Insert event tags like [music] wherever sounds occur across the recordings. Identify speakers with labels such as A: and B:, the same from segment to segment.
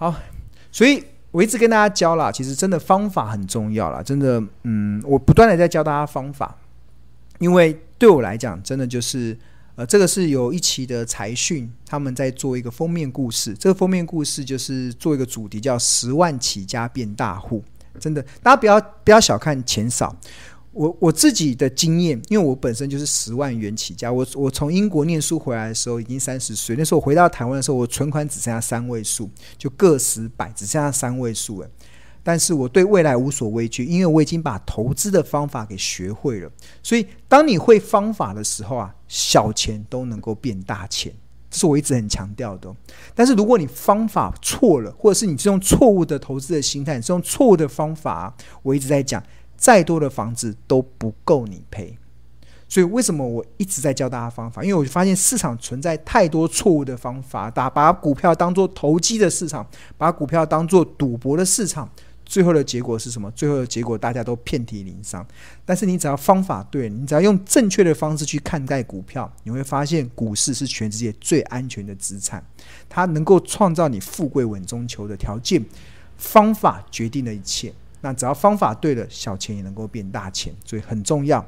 A: 好，所以我一直跟大家教啦，其实真的方法很重要啦，真的，嗯，我不断的在教大家方法，因为对我来讲，真的就是，呃，这个是有一期的财讯，他们在做一个封面故事，这个封面故事就是做一个主题叫“十万起家变大户”，真的，大家不要不要小看钱少。我我自己的经验，因为我本身就是十万元起家。我我从英国念书回来的时候已经三十岁，那时候我回到台湾的时候，我存款只剩下三位数，就个十百只剩下三位数了。但是我对未来无所畏惧，因为我已经把投资的方法给学会了。所以当你会方法的时候啊，小钱都能够变大钱，这是我一直很强调的。但是如果你方法错了，或者是你是用错误的投资的心态，你是用错误的方法，我一直在讲。再多的房子都不够你赔，所以为什么我一直在教大家方法？因为我发现市场存在太多错误的方法，打把股票当做投机的市场，把股票当做赌博的市场，最后的结果是什么？最后的结果大家都遍体鳞伤。但是你只要方法对，你只要用正确的方式去看待股票，你会发现股市是全世界最安全的资产，它能够创造你富贵稳中求的条件。方法决定了一切。那只要方法对了，小钱也能够变大钱，所以很重要。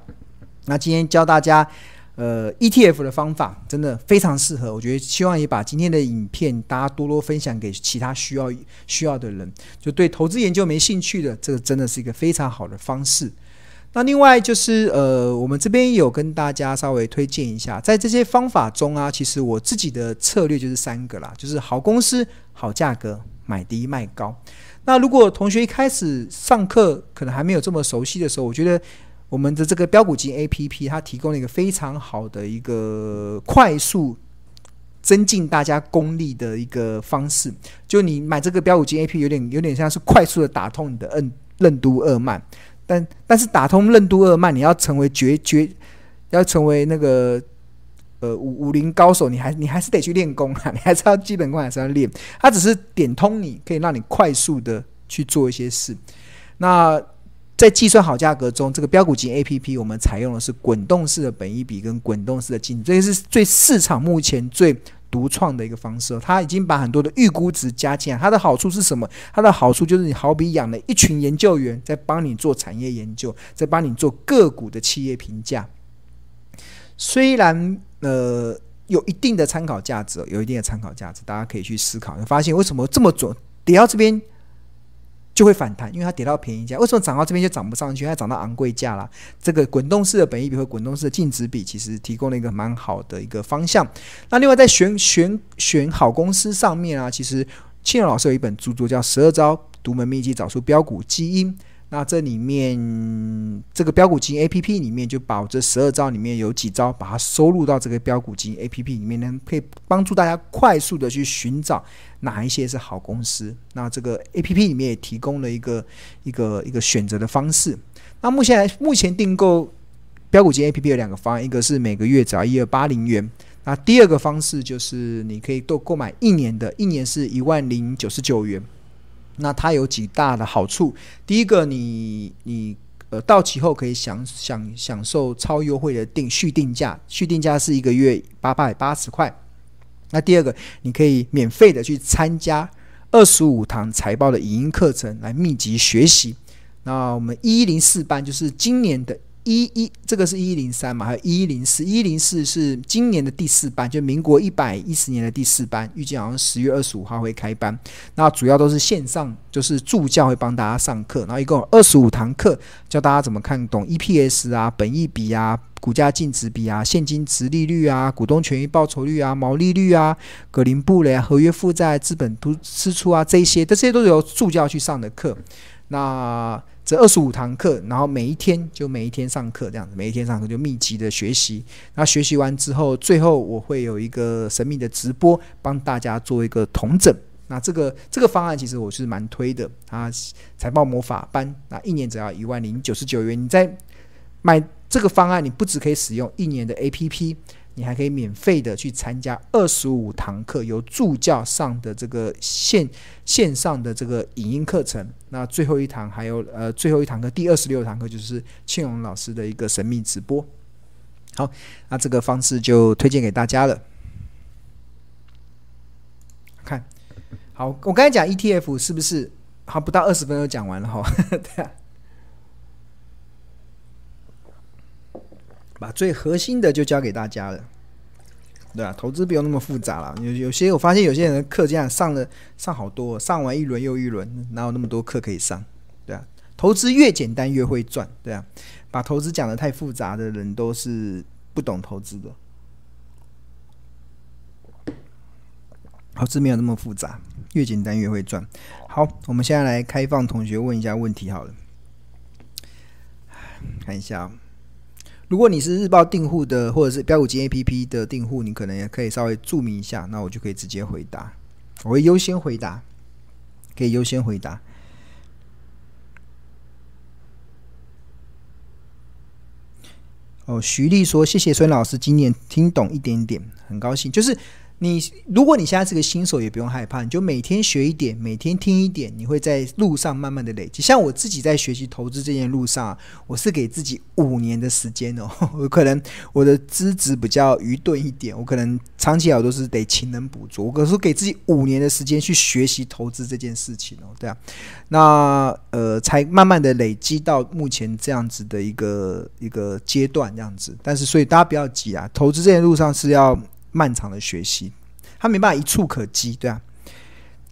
A: 那今天教大家，呃，ETF 的方法真的非常适合。我觉得希望也把今天的影片大家多多分享给其他需要需要的人，就对投资研究没兴趣的，这个真的是一个非常好的方式。那另外就是，呃，我们这边有跟大家稍微推荐一下，在这些方法中啊，其实我自己的策略就是三个啦，就是好公司、好价格、买低卖高。那如果同学一开始上课可能还没有这么熟悉的时候，我觉得我们的这个标股金 APP 它提供了一个非常好的一个快速增进大家功力的一个方式。就你买这个标股金 APP 有点有点像是快速的打通你的任任督二脉，但但是打通任督二脉，你要成为绝绝要成为那个。呃，武武林高手，你还你还是得去练功啊，你还是要基本功还是要练。它只是点通你，可以让你快速的去做一些事。那在计算好价格中，这个标股金 APP 我们采用的是滚动式的本益比跟滚动式的净，这个是最市场目前最独创的一个方式。它已经把很多的预估值加进来。它的好处是什么？它的好处就是你好比养了一群研究员在帮你做产业研究，在帮你做个股的企业评价。虽然呃有一定的参考价值，有一定的参考价值，大家可以去思考。你发现为什么这么准？跌到这边就会反弹，因为它跌到便宜价。为什么涨到这边就涨不上去？它涨到昂贵价了。这个滚动式的本益比和滚动式的净值比，其实提供了一个蛮好的一个方向。那另外在选选选好公司上面啊，其实庆荣老师有一本著作叫《十二招独门秘籍找出标股基因》。那这里面这个标股金 A P P 里面就把这十二招里面有几招，把它收录到这个标股金 A P P 里面呢，可以帮助大家快速的去寻找哪一些是好公司。那这个 A P P 里面也提供了一个一个一个选择的方式。那目前目前订购标股金 A P P 有两个方案，一个是每个月只要一二八零元，那第二个方式就是你可以都购买一年的，一年是一万零九十九元。那它有几大的好处？第一个你，你呃到期后可以享享享受超优惠的定续定价，续定价是一个月八百八十块。那第二个，你可以免费的去参加二十五堂财报的影音课程来密集学习。那我们一零四班就是今年的。一一这个是一一零三嘛，还有一一零四，一一零四是今年的第四班，就民国一百一十年的第四班，预计好像十月二十五号会开班。那主要都是线上，就是助教会帮大家上课，然后一共二十五堂课，教大家怎么看懂 EPS 啊、本益比啊、股价净值比啊、现金殖利率啊、股东权益报酬率啊、毛利率啊、格林布雷、合约负债、资本支出啊，这些，这些都是由助教去上的课。那这二十五堂课，然后每一天就每一天上课这样子，每一天上课就密集的学习。那学习完之后，最后我会有一个神秘的直播，帮大家做一个统整。那这个这个方案其实我是蛮推的啊，财报魔法班，那一年只要一万零九十九元。你在买这个方案，你不只可以使用一年的 APP。你还可以免费的去参加二十五堂课，由助教上的这个线线上的这个影音课程。那最后一堂还有呃最后一堂课，第二十六堂课就是庆荣老师的一个神秘直播。好，那这个方式就推荐给大家了。看，好，我刚才讲 ETF 是不是？好，不到二十分钟讲完了哈。对啊，把最核心的就教给大家了。对啊，投资不用那么复杂了。有有些我发现有些人的课这样上了上好多，上完一轮又一轮，哪有那么多课可以上？对啊，投资越简单越会赚。对啊，把投资讲的太复杂的人都是不懂投资的。投资没有那么复杂，越简单越会赚。好，我们现在来开放同学问一下问题好了，[sighs] 看一下。如果你是日报订户的，或者是标股金 APP 的订户，你可能也可以稍微注明一下，那我就可以直接回答。我会优先回答，可以优先回答。哦，徐丽说：“谢谢孙老师，今年听懂一点点，很高兴。”就是。你如果你现在是个新手，也不用害怕，你就每天学一点，每天听一点，你会在路上慢慢的累积。像我自己在学习投资这件路上，我是给自己五年的时间哦。[laughs] 我可能我的资质比较愚钝一点，我可能长期以来都是得勤能补拙。我可是给自己五年的时间去学习投资这件事情哦，对啊，那呃才慢慢的累积到目前这样子的一个一个阶段这样子。但是所以大家不要急啊，投资这件路上是要。漫长的学习，它没办法一触可及，对啊。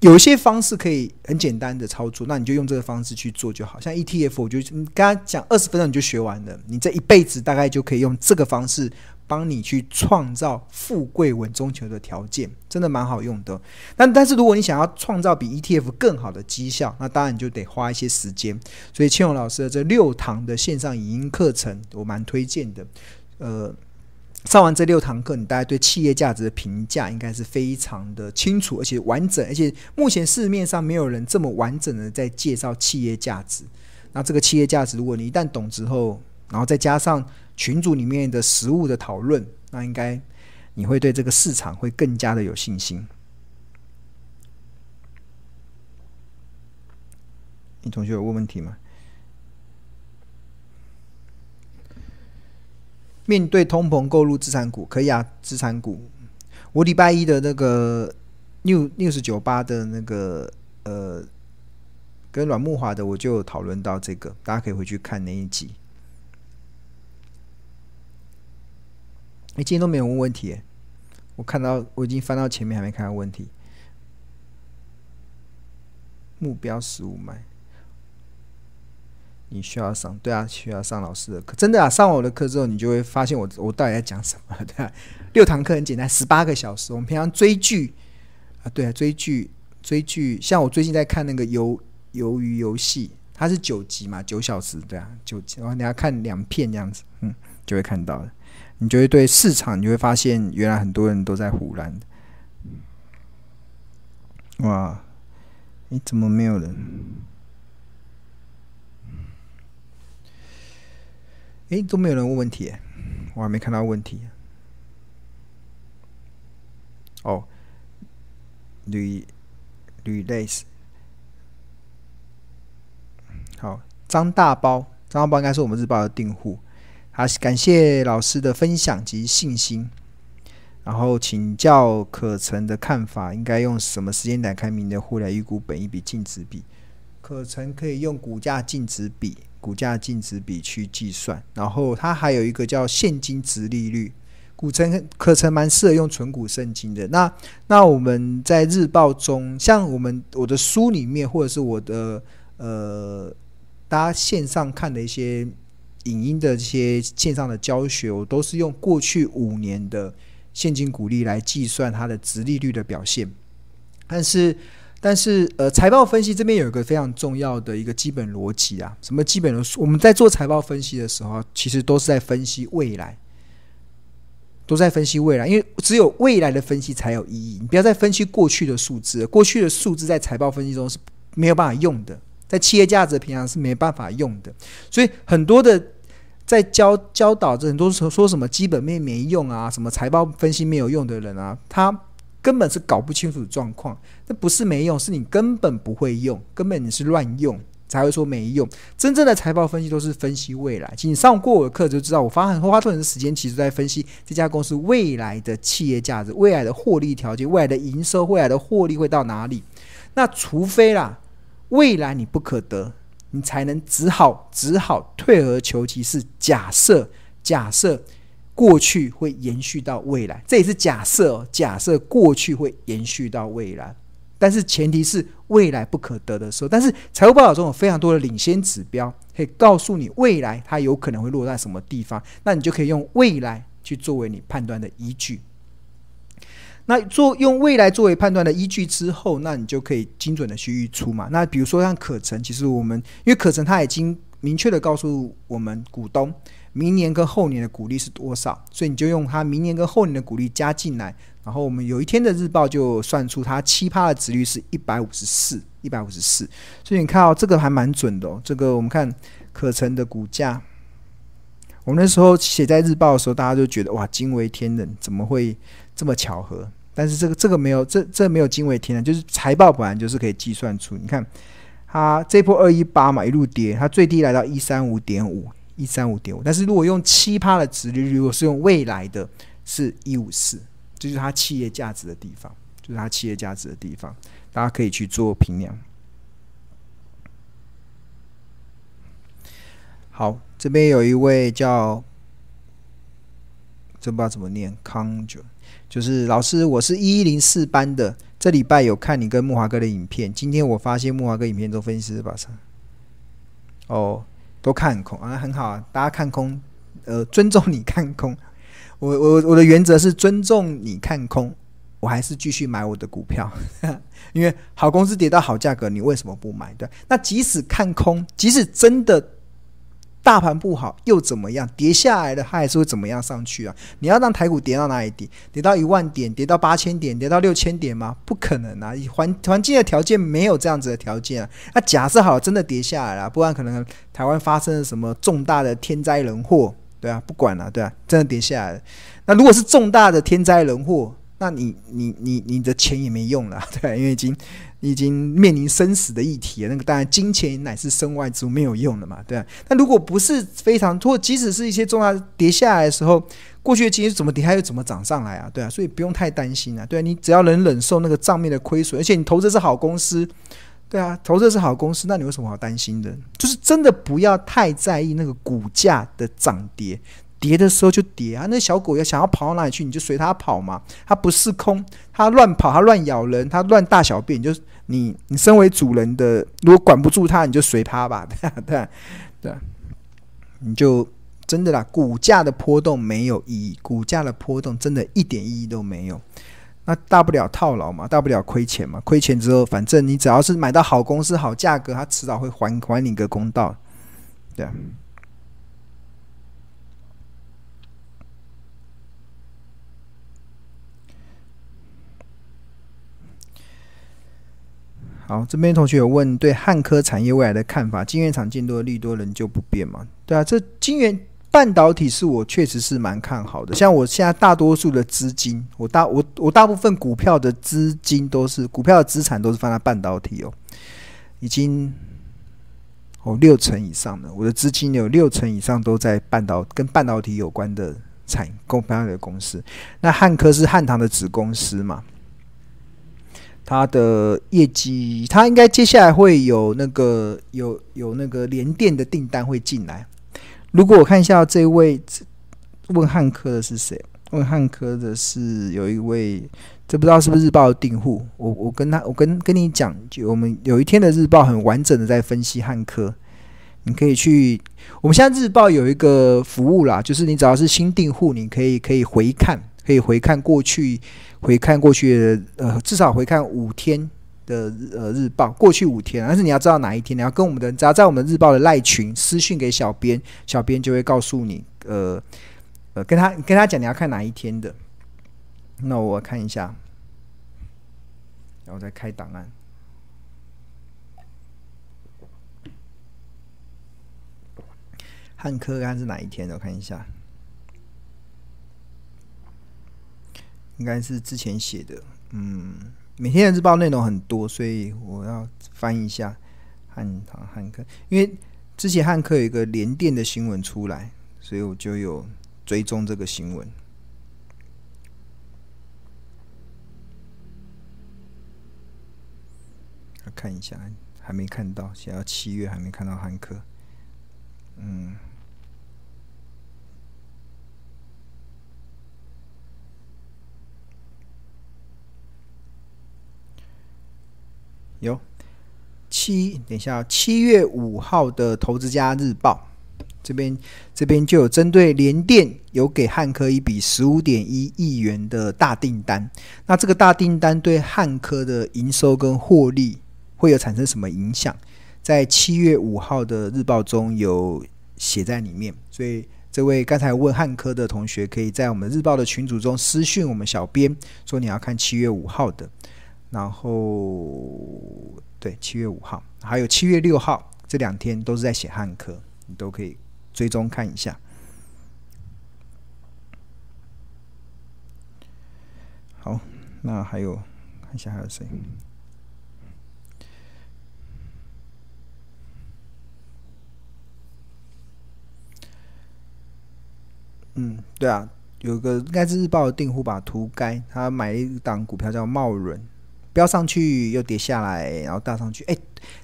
A: 有一些方式可以很简单的操作，那你就用这个方式去做就好。像 ETF，我就你刚刚讲二十分钟你就学完了，你这一辈子大概就可以用这个方式帮你去创造富贵稳中求的条件，真的蛮好用的。但但是如果你想要创造比 ETF 更好的绩效，那当然你就得花一些时间。所以千勇老师的这六堂的线上影音课程，我蛮推荐的，呃。上完这六堂课，你大概对企业价值的评价应该是非常的清楚，而且完整，而且目前市面上没有人这么完整的在介绍企业价值。那这个企业价值，如果你一旦懂之后，然后再加上群组里面的实物的讨论，那应该你会对这个市场会更加的有信心。你同学有问问题吗？面对通膨购入资产股可以啊，资产股。我礼拜一的那个 New News 九八的那个呃，跟阮木华的我就讨论到这个，大家可以回去看那一集。哎，今天都没有问问题，我看到我已经翻到前面还没看到问题。目标十五买。你需要上，对啊，需要上老师的课，真的啊！上我的课之后，你就会发现我我到底在讲什么，对啊。六堂课很简单，十八个小时。我们平常追剧啊，对啊，追剧追剧，像我最近在看那个鱿鱿鱼游戏，它是九集嘛，九小时，对啊，九集，然后你要看两片这样子，嗯，就会看到了。你就会对市场，你就会发现原来很多人都在唬烂。哇，你怎么没有人？哎，都没有人问问题，我还没看到问题。哦，吕吕类斯，好，张大包，张大包应该是我们日报的订户。好，感谢老师的分享及信心。然后请教可成的看法，应该用什么时间来看明年获利预估本益比净值比？可成可以用股价净值比。股价净值比去计算，然后它还有一个叫现金殖利率，股成可成蛮适合用存股圣经的。那那我们在日报中，像我们我的书里面，或者是我的呃，大家线上看的一些影音的这些线上的教学，我都是用过去五年的现金股利来计算它的殖利率的表现，但是。但是，呃，财报分析这边有一个非常重要的一个基本逻辑啊。什么基本的？我们在做财报分析的时候，其实都是在分析未来，都在分析未来，因为只有未来的分析才有意义。你不要再分析过去的数字，过去的数字在财报分析中是没有办法用的，在企业价值平常是没办法用的。所以，很多的在教教导这很多时候说什么基本面没用啊，什么财报分析没有用的人啊，他。根本是搞不清楚状况，那不是没用，是你根本不会用，根本你是乱用才会说没用。真正的财报分析都是分析未来。请你上过我的课就知道，我花很花很多时间，其实在分析这家公司未来的企业价值、未来的获利条件、未来的营收、未来的获利会到哪里。那除非啦，未来你不可得，你才能只好只好退而求其次，假设假设过去会延续到未来，这也是假设哦，假设过去会延续到未来。但是前提是未来不可得的时候，但是财务报表中有非常多的领先指标，可以告诉你未来它有可能会落在什么地方，那你就可以用未来去作为你判断的依据。那做用未来作为判断的依据之后，那你就可以精准的去预出嘛。那比如说像可成，其实我们因为可成它已经明确的告诉我们股东。明年跟后年的股利是多少？所以你就用它明年跟后年的股利加进来，然后我们有一天的日报就算出它七趴的值率是一百五十四，一百五十四。所以你看哦，这个还蛮准的哦。这个我们看可成的股价，我们那时候写在日报的时候，大家就觉得哇，惊为天人，怎么会这么巧合？但是这个这个没有，这这没有惊为天人，就是财报本来就是可以计算出。你看它这波二一八嘛，一路跌，它最低来到一三五点五。一三五点五，但是如果用七趴的值率，如果是用未来的，是一五四，这就是它企业价值的地方，就是它企业价值的地方，大家可以去做评量。好，这边有一位叫，真不知道怎么念，康九，就是老师，我是一一零四班的，这礼拜有看你跟木华哥的影片，今天我发现木华哥影片中分析师把上，哦。都看空啊，很好啊，大家看空，呃，尊重你看空。[laughs] 我我我的原则是尊重你看空，我还是继续买我的股票，[laughs] 因为好公司跌到好价格，你为什么不买？对，那即使看空，即使真的。大盘不好又怎么样？跌下来的它还是会怎么样上去啊？你要让台股跌到哪里跌？跌到一万点？跌到八千点？跌到六千点吗？不可能啊！环环境的条件没有这样子的条件啊。那假设好真的跌下来了，不然可能台湾发生了什么重大的天灾人祸，对啊，不管了，对啊，真的跌下来了。那如果是重大的天灾人祸，那你你你你的钱也没用了，[laughs] 对，因为已经。已经面临生死的议题了，那个当然金钱乃是身外之物，没有用的嘛，对啊。那如果不是非常，或即使是一些重大跌下来的时候，过去的经验怎么跌，它又怎么涨上来啊？对啊，所以不用太担心啊。对啊，你只要能忍受那个账面的亏损，而且你投资是好公司，对啊，投资是好公司，那你有什么好担心的？就是真的不要太在意那个股价的涨跌。跌的时候就跌啊！那小狗要想要跑到哪里去，你就随它跑嘛。它不是空，它乱跑，它乱咬人，它乱大小便，你就你你身为主人的，如果管不住它，你就随它吧，[laughs] 对啊，对啊，对啊，你就真的啦。股价的波动没有意义，股价的波动真的一点意义都没有。那大不了套牢嘛，大不了亏钱嘛。亏钱之后，反正你只要是买到好公司、好价格，它迟早会还还你个公道，对啊。好，这边同学有问对汉科产业未来的看法，晶圆厂见多利多人就不变嘛？对啊，这晶圆半导体是我确实是蛮看好的。像我现在大多数的资金，我大我我大部分股票的资金都是股票的资产都是放在半导体哦，已经哦六成以上的，我的资金有六成以上都在半导跟半导体有关的产公半导体的公司。那汉科是汉唐的子公司嘛？它的业绩，它应该接下来会有那个有有那个联电的订单会进来。如果我看一下这位问汉科的是谁？问汉科的是有一位，这不知道是不是日报的订户。我我跟他，我跟跟你讲，就我们有一天的日报很完整的在分析汉科，你可以去。我们现在日报有一个服务啦，就是你只要是新订户，你可以可以回看，可以回看过去。回看过去的呃，至少回看五天的呃日报，过去五天，但是你要知道哪一天，你要跟我们的，只要在我们日报的赖群私讯给小编，小编就会告诉你，呃呃，跟他跟他讲你要看哪一天的。那我看一下，然后再开档案。汉科刚是哪一天的？我看一下。应该是之前写的，嗯，每天的日报内容很多，所以我要翻一下汉唐汉科，因为之前汉科有一个连电的新闻出来，所以我就有追踪这个新闻。看一下，还没看到，写到七月还没看到汉科。嗯，有七，等一下，七月五号的《投资家日报》这边这边就有针对联电有给汉科一笔十五点一亿元的大订单，那这个大订单对汉科的营收跟获利会有产生什么影响？在七月五号的日报中有写在里面，所以这位刚才问汉科的同学，可以在我们日报的群组中私讯我们小编，说你要看七月五号的，然后对七月五号，还有七月六号这两天都是在写汉科，你都可以追踪看一下。好，那还有看一下还有谁？嗯，对啊，有个应该是日报的订户吧，涂该他买了一档股票叫茂伦，飙上去又跌下来，然后大上去。哎，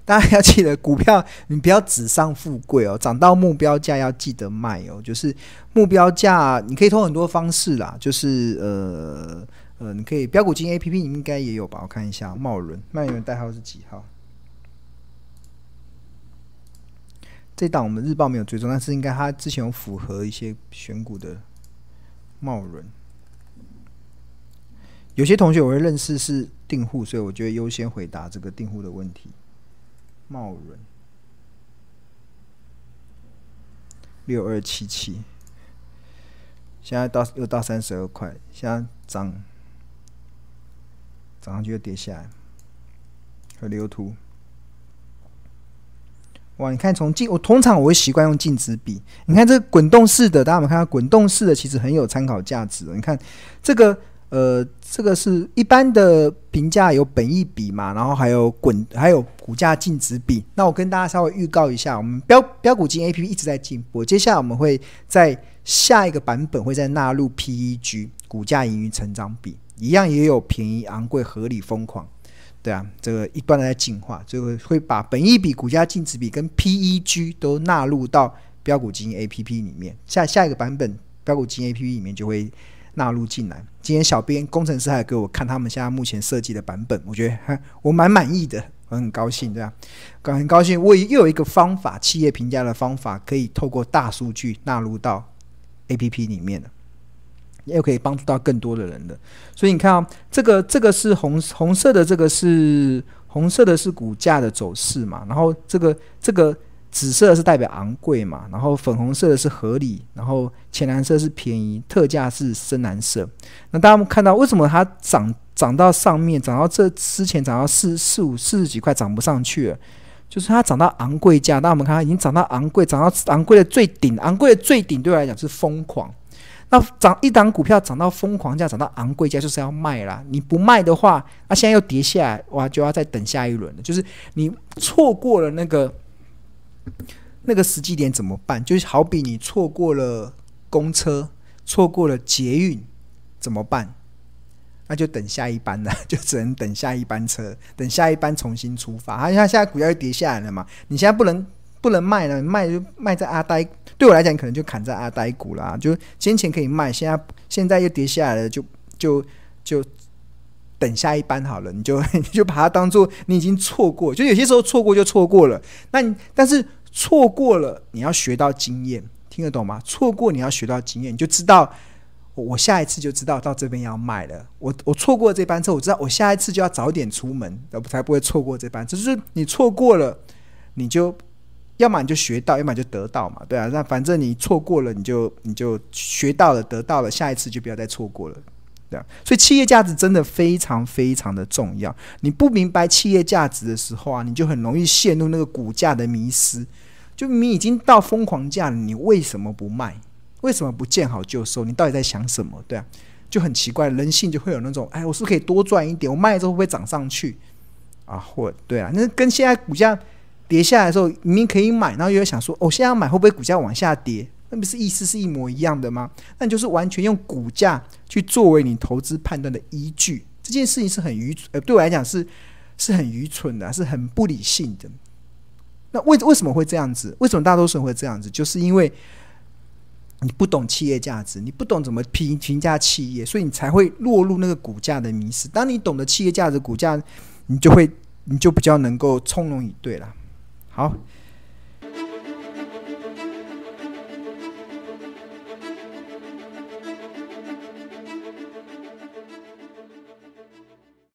A: 大家要记得，股票你不要纸上富贵哦，涨到目标价要记得卖哦。就是目标价，你可以通过很多方式啦，就是呃呃，你可以标股金 A P P 你应该也有吧？我看一下茂伦，茂伦代号是几号？这档我们日报没有追踪，但是应该它之前有符合一些选股的贸轮。有些同学我会认识是订户，所以我觉得优先回答这个订户的问题。贸轮六二七七，现在到又到三十二块，现在涨涨上去又跌下来，和流图。哇，你看从镜，我通常我会习惯用镜子比。你看这个滚动式的，大家有没有看到滚动式的其实很有参考价值。你看这个，呃，这个是一般的评价有本益比嘛，然后还有滚，还有股价净值比。那我跟大家稍微预告一下，我们标标股金 APP 一直在进步，接下来我们会在下一个版本会再纳入 PEG 股价盈余成长比，一样也有便宜、昂贵、合理、疯狂。对啊，这个一段的在进化，这个会把本益比、股价净值比跟 PEG 都纳入到标股基金 APP 里面。下下一个版本标股基金 APP 里面就会纳入进来。今天小编工程师还给我看他们现在目前设计的版本，我觉得我蛮满意的，我很高兴，对啊，很高兴，我又有一个方法，企业评价的方法，可以透过大数据纳入到 APP 里面了。又可以帮助到更多的人的，所以你看啊，这个这个是红红色的，这个是红色的，是股价的走势嘛。然后这个这个紫色是代表昂贵嘛，然后粉红色的是合理，然后浅蓝色是便宜，特价是深蓝色。那大家看到为什么它涨涨到上面，涨到这之前涨到四四五四十几块涨不上去了，就是它涨到昂贵价。那我们看它已经涨到昂贵，涨到昂贵的最顶，昂贵的最顶对我来讲是疯狂。那涨一档股票涨到疯狂价，涨到昂贵价，就是要卖啦。你不卖的话，那现在又跌下来，哇，就要再等下一轮了。就是你错过了那个那个时机点怎么办？就是好比你错过了公车，错过了捷运，怎么办？那就等下一班了，[laughs] 就只能等下一班车，等下一班重新出发。好像现在股价又跌下来了嘛，你现在不能。不能卖了，卖就卖在阿呆。对我来讲，可能就砍在阿呆股啦。就先前可以卖，现在现在又跌下来了，就就就等下一班好了。你就 [laughs] 你就把它当做你已经错过，就有些时候错过就错过了。那但是错过了，你要学到经验，听得懂吗？错过你要学到经验，你就知道我下一次就知道到这边要卖了。我我错过这班车，我知道我下一次就要早点出门，我才不会错过这班车。就是你错过了，你就。要么你就学到，要么就得到嘛，对啊，那反正你错过了，你就你就学到了，得到了，下一次就不要再错过了，对啊。所以企业价值真的非常非常的重要。你不明白企业价值的时候啊，你就很容易陷入那个股价的迷失。就你已经到疯狂价了，你为什么不卖？为什么不见好就收？你到底在想什么？对啊，就很奇怪，人性就会有那种，哎，我是不是可以多赚一点？我卖了之后会不会涨上去？啊，或对啊，那跟现在股价。跌下来的时候，明明可以买，然后又想说，哦，现在要买会不会股价往下跌？那不是意思是一模一样的吗？那你就是完全用股价去作为你投资判断的依据，这件事情是很愚蠢，呃，对我来讲是是很愚蠢的，是很不理性的。那为为什么会这样子？为什么大多数人会这样子？就是因为你不懂企业价值，你不懂怎么评评价企业，所以你才会落入那个股价的迷失。当你懂得企业价值、股价，你就会你就比较能够从容以对了。好。